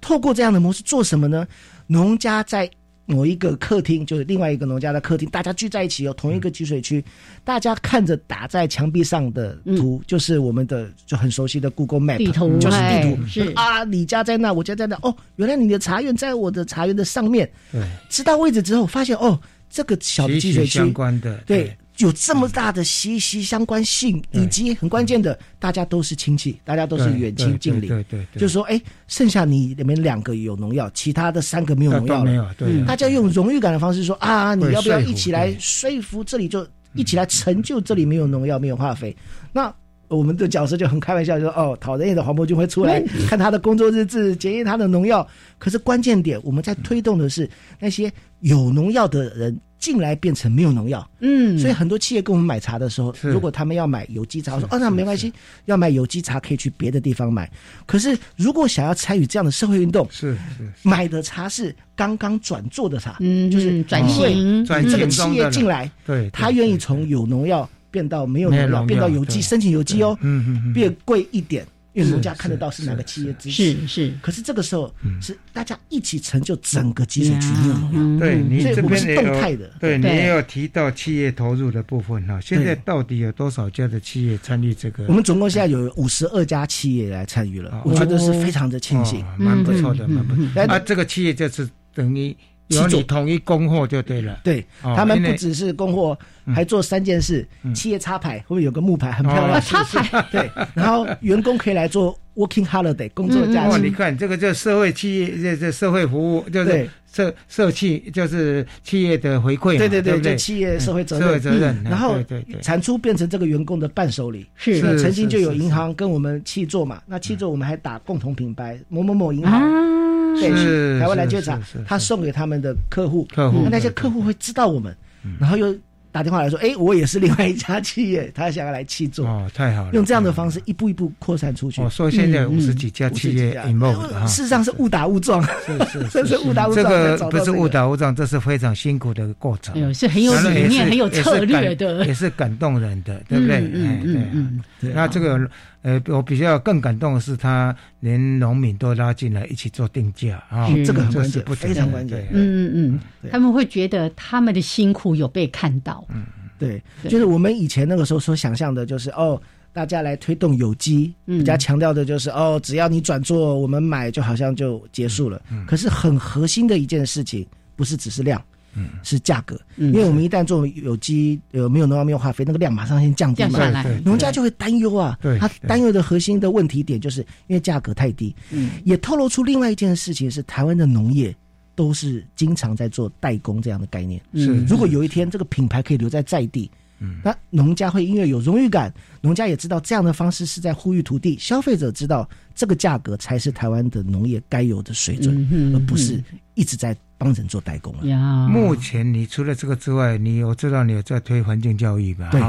透过这样的模式做什么呢？农家在某一个客厅，就是另外一个农家的客厅，大家聚在一起有同一个集水区，大家看着打在墙壁上的图，就是我们的就很熟悉的 Google Map 地图，就是地图。是。啊，你家在那，我家在那，哦，原来你的茶园在我的茶园的上面，对，知道位置之后，发现哦，这个小的积水区相关的对。有这么大的息息相关性，以及很关键的，大家都是亲戚，大家都是远亲近邻。对对，就是说，哎，剩下你里面两个有农药，其他的三个没有农药了。没有，对。大家用荣誉感的方式说啊，你要不要一起来说服这里，就一起来成就这里没有农药、没有化肥？那我们的角色就很开玩笑，说哦，讨人厌的黄伯君会出来 看他的工作日志，检验他的农药。可是关键点，我们在推动的是那些有农药的人。进来变成没有农药，嗯，所以很多企业跟我们买茶的时候，如果他们要买有机茶，我说哦，那没关系，要买有机茶可以去别的地方买。可是如果想要参与这样的社会运动，是是，买的茶是刚刚转做的茶，嗯，就是转型，这个企业进来，对，他愿意从有农药变到没有农药，变到有机，申请有机哦，嗯嗯嗯，变贵一点。因为农家看得到是哪个企业支持，是是。可是这个时候是大家一起成就整个集水区没有农药。对你这边是动态的。对你也有提到企业投入的部分哈。现在到底有多少家的企业参与这个？我们总共现在有五十二家企业来参与了，我觉得是非常的庆幸，蛮不错的，蛮不错。那，这个企业就是等于。有你统一供货就对了。对他们不只是供货，还做三件事：企业插牌，会不会有个木牌很漂亮？插牌对，然后员工可以来做 working holiday 工作假期。你看这个叫社会企业，这这社会服务就是社社企，就是企业的回馈。对对对，就企业社会责任。社会责任。然后产出变成这个员工的伴手礼。是曾经就有银行跟我们七做嘛，那七做我们还打共同品牌某某某银行。是台湾篮球场，他送给他们的客户，客户。那些客户会知道我们，然后又打电话来说，哎，我也是另外一家企业，他想要来去做，哦，太好了，用这样的方式一步一步扩散出去。哦，所以现在五十几家企业 involved，事实上是误打误撞，是 是，这是误打误撞。这个不是误打误撞，这是非常辛苦的过程，是很有理念、很有策略的，也是感动人的，对不对？嗯嗯嗯，那这个。呃，我比较更感动的是，他连农民都拉进来一起做定价啊，这个很关键，非常关键。嗯嗯嗯，他们会觉得他们的辛苦有被看到。嗯，对，就是我们以前那个时候所想象的，就是哦，大家来推动有机，比较强调的就是哦，只要你转做，我们买就好像就结束了。可是很核心的一件事情，不是只是量。嗯，是价格，因为我们一旦做有机，呃，没有农药、没有化肥，那个量马上先降低下来，农家就会担忧啊。对，他担忧的核心的问题点，就是因为价格太低。嗯，也透露出另外一件事情是，台湾的农业都是经常在做代工这样的概念。是，如果有一天这个品牌可以留在在地。嗯，那农家会因为有荣誉感，农家也知道这样的方式是在呼吁土地，消费者知道这个价格才是台湾的农业该有的水准，而不是一直在帮人做代工了。目前你除了这个之外，你我知道你有在推环境教育吧？对，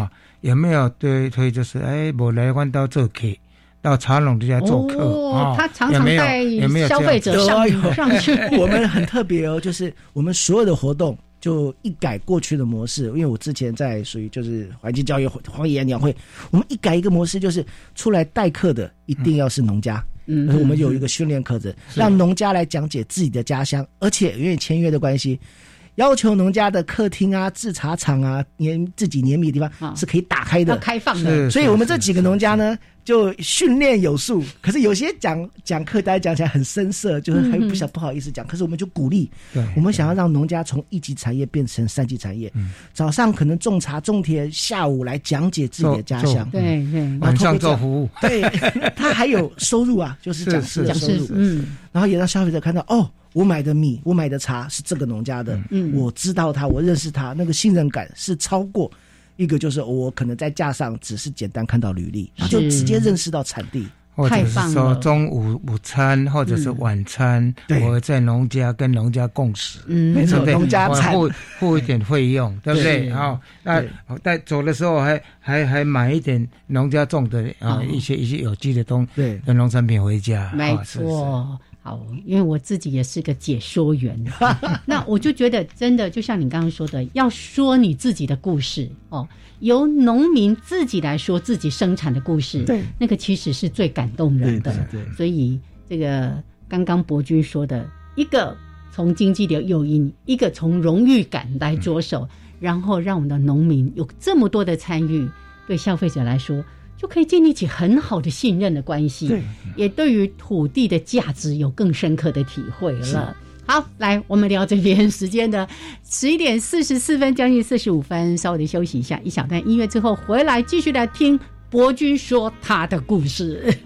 有没有推推就是哎，我来换到做客，到茶农这家做客哦，他常常带消费者上上去。我们很特别哦，就是我们所有的活动。就一改过去的模式，因为我之前在属于就是环境教育荒野鸟会，我们一改一个模式，就是出来代课的一定要是农家，嗯，我们有一个训练课程，让农家来讲解自己的家乡，而且因为签约的关系。要求农家的客厅啊、制茶厂啊、年自己碾米的地方是可以打开的、开放的。所以，我们这几个农家呢，就训练有素。可是有些讲讲课，大家讲起来很生涩，就是还不想不好意思讲。可是我们就鼓励，我们想要让农家从一级产业变成三级产业。早上可能种茶种田，下午来讲解自己的家乡。对对，晚上做服务。对，他还有收入啊，就是讲师的收入。嗯，然后也让消费者看到哦。我买的米，我买的茶是这个农家的，嗯，我知道他，我认识他，那个信任感是超过一个，就是我可能在架上只是简单看到履历，他就直接认识到产地，或者是说中午午餐或者是晚餐，我在农家跟农家共食，嗯，没错，农家产。付付一点费用，对。不对？好，那在走的时候还还还买一点农家种的啊一些一些有机的东对。的农产品回家，没错。好，因为我自己也是个解说员，那我就觉得真的就像你刚刚说的，要说你自己的故事哦，由农民自己来说自己生产的故事，对，那个其实是最感动人的。对，所以这个刚刚博君说的一个从经济的诱因，一个从荣誉感来着手，然后让我们的农民有这么多的参与，对消费者来说就可以建立起很好的信任的关系，对，也对于土地的价值有更深刻的体会了。好，来，我们聊这边时间的十一点四十四分，将近四十五分，稍微的休息一下，一小段音乐之后回来继续来听伯君说他的故事。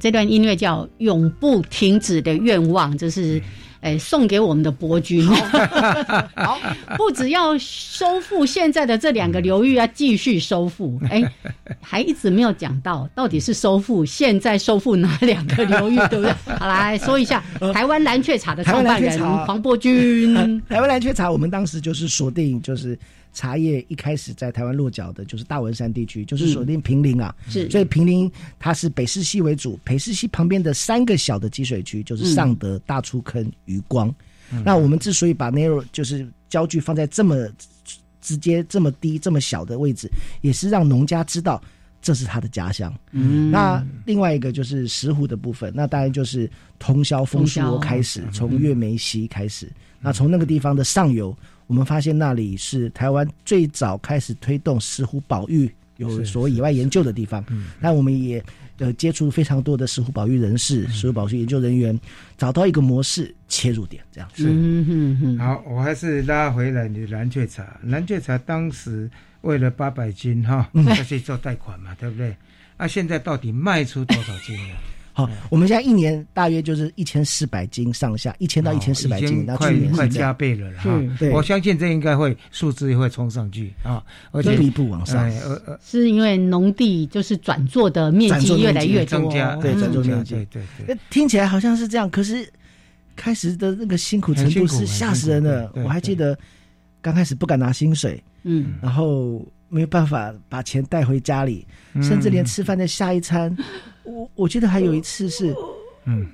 这段音乐叫《永不停止的愿望》，这是，哎，送给我们的伯君。好，不只要收复现在的这两个流域，要继续收复。哎，还一直没有讲到到底是收复现在收复哪两个流域，对不对？好，来说一下台湾蓝雀茶的创办人黄伯君。台湾蓝雀茶，我们当时就是锁定就是。茶叶一开始在台湾落脚的就是大文山地区，就是锁定平林啊，是，所以平林它是北势溪为主，北势溪旁边的三个小的积水区就是上德、大出坑、余光。那我们之所以把 narrow 就是焦距放在这么直接、这么低、这么小的位置，也是让农家知道这是他的家乡。嗯，那另外一个就是石湖的部分，那当然就是通霄枫树窝开始，从月眉溪开始，那从那个地方的上游。我们发现那里是台湾最早开始推动石斛保育有所谓野外研究的地方。那我们也呃接触非常多的石斛保育人士、石斛保育研究人员，找到一个模式切入点，这样是。好，我还是拉回来你的蓝雀茶。蓝雀茶当时为了八百斤哈，要去做贷款嘛，对不对？啊，现在到底卖出多少斤了？好，我们现在一年大约就是一千四百斤上下，一千到一千四百斤，那去年快加倍了哈。我相信这应该会数字会冲上去啊，而且一步往上。是因为农地就是转做的面积越来越增加，对转做面积，对对。听起来好像是这样，可是开始的那个辛苦程度是吓死人的。我还记得刚开始不敢拿薪水，嗯，然后没有办法把钱带回家里，甚至连吃饭的下一餐。我我记得还有一次是，嗯，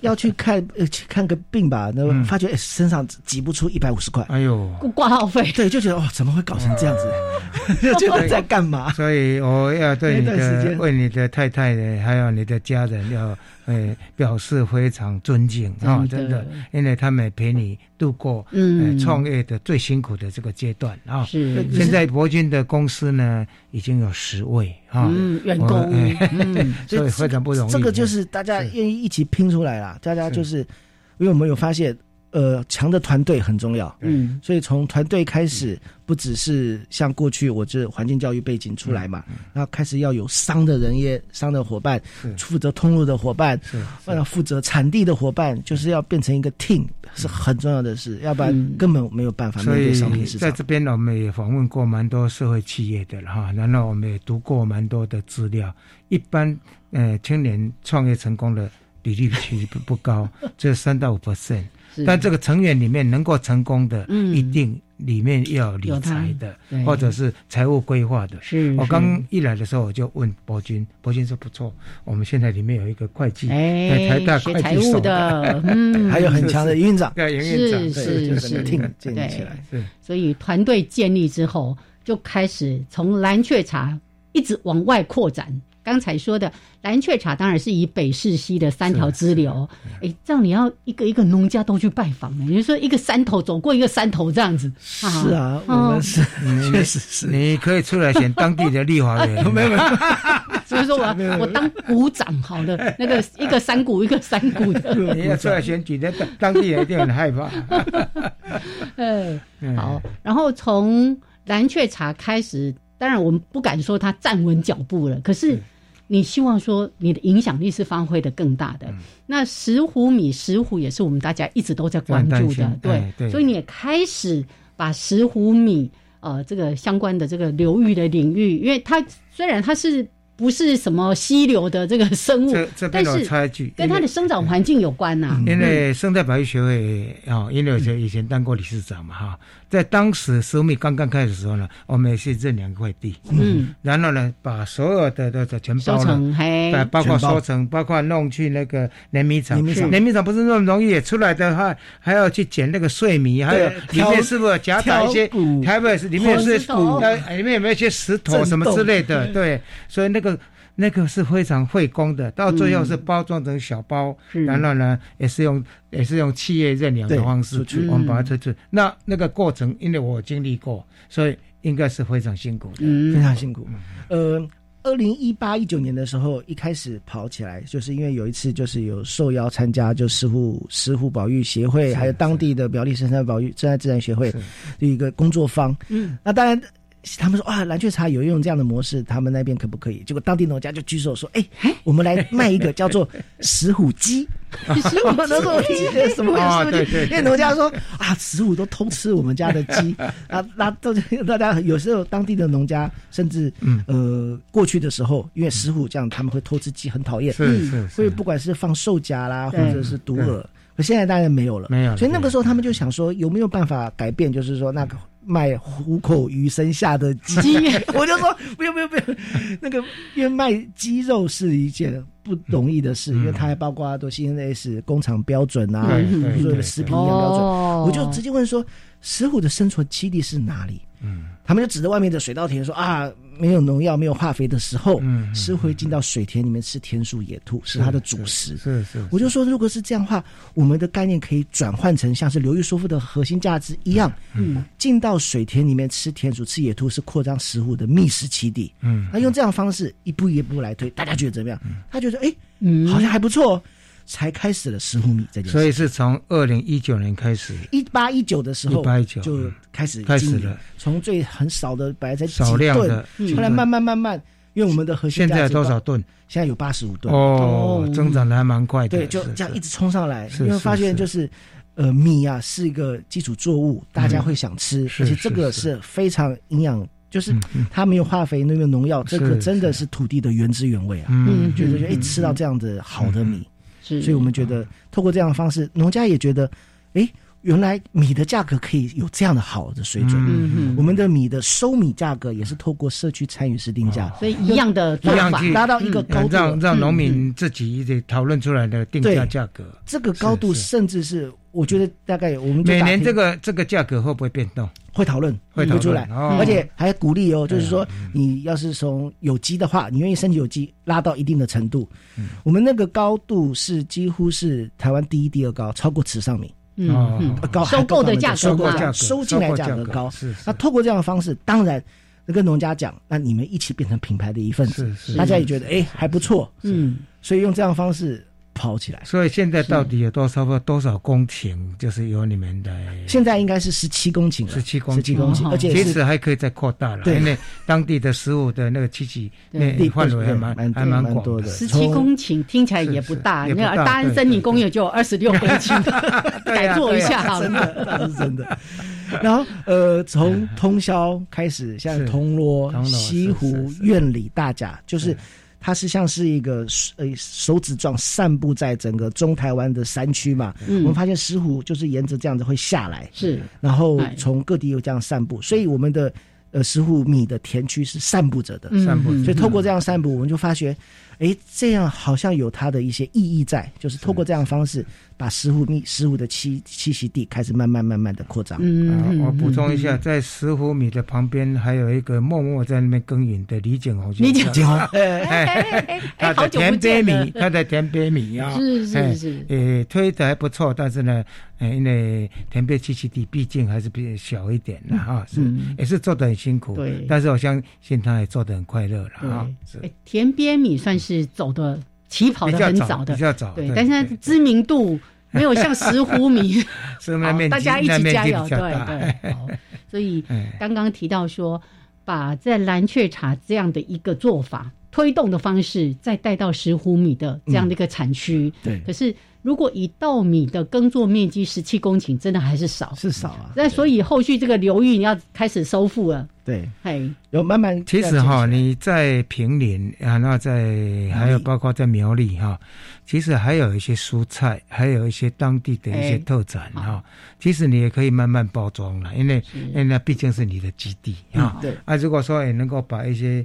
要去看 呃去看个病吧，那发觉身上挤不出一百五十块，哎呦，挂号费，对，就觉得哦，怎么会搞成这样子？就觉得在干嘛？所以我要对你的、为你的太太呢，还有你的家人要。哎，表示非常尊敬啊！真的，因为他们陪你度过嗯创业的最辛苦的这个阶段啊。是，现在博君的公司呢已经有十位啊员工，所以非常不容易。这个就是大家愿意一起拼出来啦。大家就是，因为我们有发现。呃，强的团队很重要。嗯，所以从团队开始，不只是像过去我这环境教育背景出来嘛，然后开始要有商的人也商的伙伴，负责通路的伙伴，要负责产地的伙伴，就是要变成一个 team 是很重要的事，要不然根本没有办法面对商品市场。在这边我们也访问过蛮多社会企业的了哈，然后我们也读过蛮多的资料。一般呃青年创业成功的比例其实不不高，只有三到五 percent。但这个成员里面能够成功的，嗯。一定里面要理财的，或者是财务规划的。是我刚一来的时候，我就问伯君，伯君说不错，我们现在里面有一个会计，哎，台大会计所的，嗯，还有很强的营运长，对，营运长，是是是，建立起来。是，所以团队建立之后，就开始从蓝雀茶一直往外扩展。刚才说的蓝雀茶，当然是以北市西的三条支流。哎，这样你要一个一个农家都去拜访呢？你说一个山头走过一个山头这样子？是啊，我们是确实是。你可以出来选当地的立法员，没有没有。所以说我我当股长好了，那个一个山谷一个山谷的。你要出来选举，那当地人一定很害怕。嗯，好。然后从蓝雀茶开始，当然我们不敢说它站稳脚步了，可是。你希望说你的影响力是发挥的更大的，那石斛米石斛也是我们大家一直都在关注的，对，所以你也开始把石斛米呃这个相关的这个流域的领域，因为它虽然它是。不是什么溪流的这个生物，这这但是跟它的生长环境有关呐。因为生态保育学会啊，因为我以前当过理事长嘛哈，在当时收米刚刚开始的时候呢，我们也是认两块地，嗯，然后呢，把所有的的的全包了，对，包括收成，包括弄去那个碾米厂，碾米厂。不是那么容易，出来的话还要去捡那个碎米，还有里面是不是夹杂一些，台北是里面是骨，里面有没有一些石头什么之类的？对，所以那。个那个是非常费工的，到最后是包装成小包，然后呢，也是用也是用企业认养的方式，我们把它推出。那那个过程，因为我经历过，所以应该是非常辛苦的，非常辛苦。呃，二零一八一九年的时候，一开始跑起来，就是因为有一次就是有受邀参加，就石斛石斛保育协会，还有当地的表里生态保育生态自然协会的一个工作坊。嗯，那当然。他们说啊，蓝雀茶有用这样的模式，他们那边可不可以？结果当地农家就举手说：“哎，我们来卖一个叫做石虎鸡。”石虎鸡 什么石虎鸡？因为农家说啊，石虎都偷吃我们家的鸡 啊，那都大家有时候当地的农家甚至呃过去的时候，因为石虎这样他们会偷吃鸡，很讨厌，是是，所以不管是放兽夹啦，或者是毒饵，可现在当然没有了，没有。所以那个时候他们就想说，有没有办法改变？就是说那个。卖虎口鱼身下的鸡，我就说不用不用不用，那个因为卖鸡肉是一件不容易的事，因为它还包括多 CNS 工厂标准啊，所有的食品营养标准，我就直接问说，石虎的生存基地是哪里？嗯，他们就指着外面的水稻田说啊。没有农药、没有化肥的时候，嗯是会进到水田里面吃田鼠、野兔，是它的主食。是是，我就说，如果是这样的话，我们的概念可以转换成像是流域说服的核心价值一样，嗯，进到水田里面吃田鼠、吃野兔，是扩张食物的觅食基地。嗯，那用这样的方式一步一步来推，大家觉得怎么样？他觉得哎，嗯，好像还不错。才开始了石斛米这件事，所以是从二零一九年开始，一八一九的时候，一八一九就开始开始了。从最很少的本来才少量的，后来慢慢慢慢，因为我们的核心现在多少吨？现在有八十五吨。哦，增长的还蛮快的。对，就这样一直冲上来，因为发现就是，呃，米啊是一个基础作物，大家会想吃，而且这个是。非常营养，就是它没有化肥，没有农药，这个真的是。土地的原汁原味啊。嗯，觉得就一吃到这样的好的米。所以，我们觉得透过这样的方式，农家也觉得，哎，原来米的价格可以有这样的好的水准。嗯嗯，我们的米的收米价格也是透过社区参与式定价，所以一样的一样去达到一个高度，让让农民自己得讨论出来的定价价格。这个高度，甚至是我觉得大概我们每年这个这个价格会不会变动？会讨论，会讨出来，而且还鼓励哦，就是说，你要是从有机的话，你愿意升级有机，拉到一定的程度，我们那个高度是几乎是台湾第一、第二高，超过池上米，嗯，高收购的价格高，收进来价格高。那透过这样的方式，当然跟农家讲，那你们一起变成品牌的一份子，大家也觉得哎还不错，嗯，所以用这样的方式。跑起来，所以现在到底有多少个多少公顷？就是有你们的，现在应该是十七公顷十七公十七公顷，而且其实还可以再扩大了。因为当地的食物的那个栖息那范围还蛮还蛮广的。十七公顷听起来也不大，那大安森林公园就有二十六公顷，改做一下好了，那是真的。然后呃，从通宵开始，像铜锣、西湖、院里、大甲，就是。它是像是一个呃手指状散布在整个中台湾的山区嘛，嗯。我们发现石斛就是沿着这样子会下来，是，然后从各地又这样散布，所以我们的呃石斛米的田区是散布着的，散布，所以透过这样散布，我们就发觉，哎，这样好像有它的一些意义在，就是透过这样方式。把石斛米石斛的栖栖息地开始慢慢慢慢的扩张。嗯，我补充一下，在石斛米的旁边还有一个默默在那边耕耘的李景宏。李景宏 他的田边米，他的田边米啊，是是是，呃，推的还不错，但是呢，因为田边栖息地毕竟还是比较小一点的哈，是也是做的很辛苦。对，但是我相信他也做的很快乐了哈。是，田边米算是走的起跑的很早的，比较早，对，但是知名度。没有像石斛米，大家一起加油，对对。所以刚刚提到说，把在蓝雀茶这样的一个做法推动的方式，再带到石斛米的这样的一个产区。对，可是。如果以稻米的耕作面积十七公顷，真的还是少，是少啊。那所以后续这个流域你要开始收复了。对，嘿，有慢慢。其实哈，你在平林啊，那在还有包括在苗栗哈，其实还有一些蔬菜，还有一些当地的一些特产哈。其实你也可以慢慢包装了，因为因为那毕竟是你的基地啊。对。啊，如果说也能够把一些。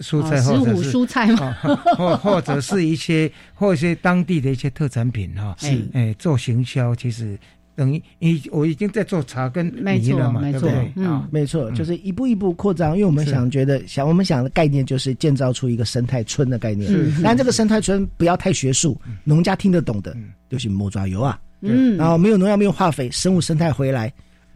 蔬菜或者是蔬菜吗？或或者是一些或一些当地的一些特产品哈，是。哎做行销，其实等于已我已经在做茶跟米了嘛，对不对？啊，没错，就是一步一步扩张，因为我们想觉得想我们想的概念就是建造出一个生态村的概念，但这个生态村不要太学术，农家听得懂的，就是木抓油啊，嗯，然后没有农药没有化肥，生物生态回来。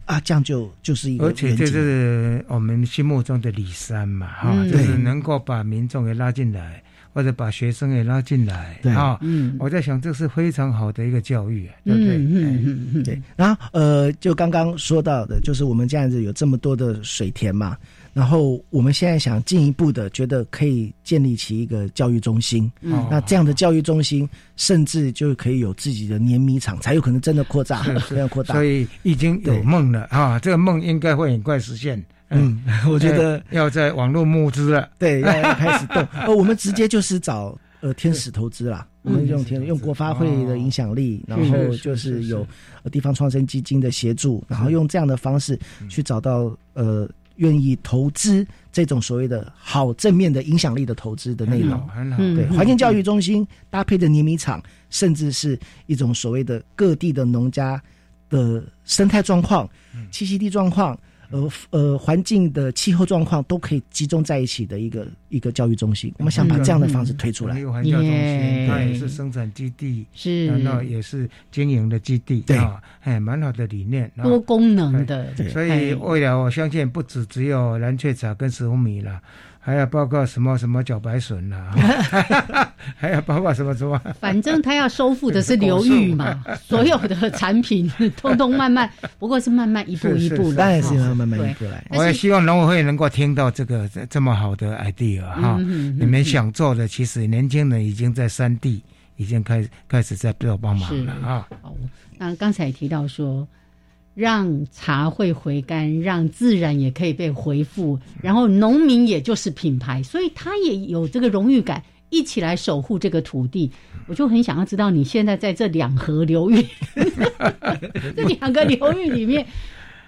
啊，这样就就是一个，而且就是我们心目中的李三嘛，哈，就是能够把民众给拉进来，或者把学生也拉进来，哈，嗯，我在想这是非常好的一个教育，对不对？嗯嗯嗯，对。然后呃，就刚刚说到的，就是我们这样子有这么多的水田嘛。然后我们现在想进一步的，觉得可以建立起一个教育中心。嗯，那这样的教育中心，甚至就可以有自己的碾米厂，才有可能真的扩大，真的扩大。所以已经有梦了啊！这个梦应该会很快实现。嗯，我觉得要在网络募资了，对，要开始动。呃，我们直接就是找呃天使投资啦，我们用天用国发会的影响力，然后就是有地方创生基金的协助，然后用这样的方式去找到呃。愿意投资这种所谓的好正面的影响力的投资的内容，对环境教育中心搭配的碾米厂，甚至是一种所谓的各地的农家的生态状况、栖息地状况。呃呃，环境的气候状况都可以集中在一起的一个一个教育中心，我们想把这样的方式推出来。环境中心，它也是生产基地，是，然后也是经营的基地，对，哎，蛮好的理念，多功能的。所以未来我相信不止只有蓝雀草跟石斛米了。还要包括什么什么茭白笋呐，还要包括什么什么？反正他要收复的是流域嘛，所有的产品通通慢慢，不过是慢慢一步一步，当然是要慢慢一步来。我也希望农委会能够听到这个这么好的 idea 哈，你们想做的，其实年轻人已经在山地已经开始开始在背后帮忙了啊。哦，那刚才提到说。让茶会回甘，让自然也可以被回复，然后农民也就是品牌，所以他也有这个荣誉感，一起来守护这个土地。我就很想要知道，你现在在这两河流域，这两个流域里面，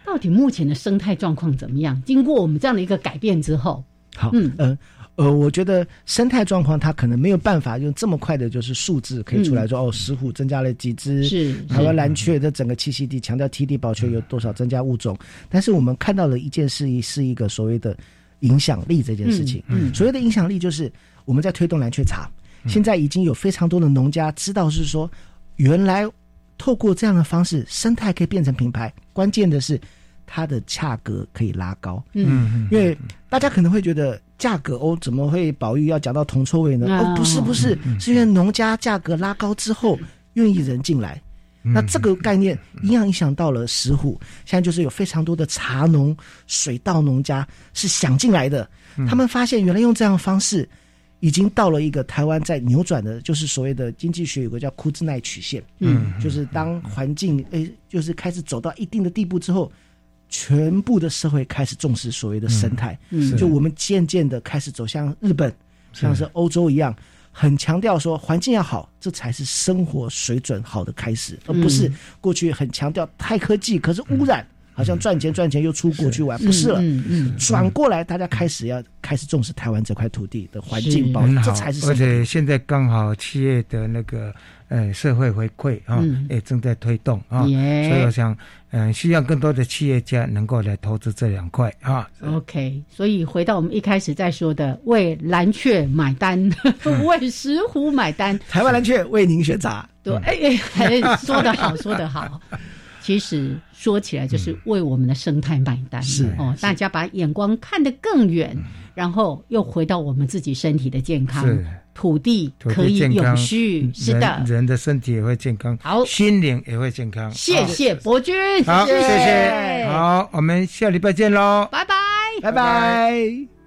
到底目前的生态状况怎么样？经过我们这样的一个改变之后，好，嗯嗯。呃，我觉得生态状况它可能没有办法用这么快的，就是数字可以出来说哦，石虎增加了几只，是台湾。蓝雀的整个栖息地强调栖地保全有多少增加物种，但是我们看到了一件事，是一个所谓的影响力这件事情。嗯，所谓的影响力就是我们在推动蓝雀茶，现在已经有非常多的农家知道是说，原来透过这样的方式，生态可以变成品牌，关键的是它的价格可以拉高。嗯，因为大家可能会觉得。价格哦，怎么会宝玉要讲到铜臭味呢？哦，不是不是，是因为农家价格拉高之后，愿意人进来。那这个概念一样影响到了石虎。现在就是有非常多的茶农、水稻农家是想进来的。他们发现原来用这样的方式，已经到了一个台湾在扭转的，就是所谓的经济学有个叫库兹奈曲线。嗯，就是当环境诶，就是开始走到一定的地步之后。全部的社会开始重视所谓的生态，就我们渐渐的开始走向日本，像是欧洲一样，很强调说环境要好，这才是生活水准好的开始，而不是过去很强调太科技，可是污染好像赚钱赚钱又出国去玩，不是了。嗯嗯，转过来，大家开始要开始重视台湾这块土地的环境保护，这才是。而且现在刚好企业的那个呃社会回馈啊，也正在推动啊，所以我想嗯，希望更多的企业家能够来投资这两块啊。OK，所以回到我们一开始在说的，为蓝雀买单，为石虎买单，台湾蓝雀为您选择。对，哎，说得好，说得好。其实说起来就是为我们的生态买单，是哦，大家把眼光看得更远，然后又回到我们自己身体的健康，土地可以永续，是的，人的身体也会健康，好，心灵也会健康。谢谢伯君，好，谢谢，好，我们下礼拜见喽，拜拜，拜拜。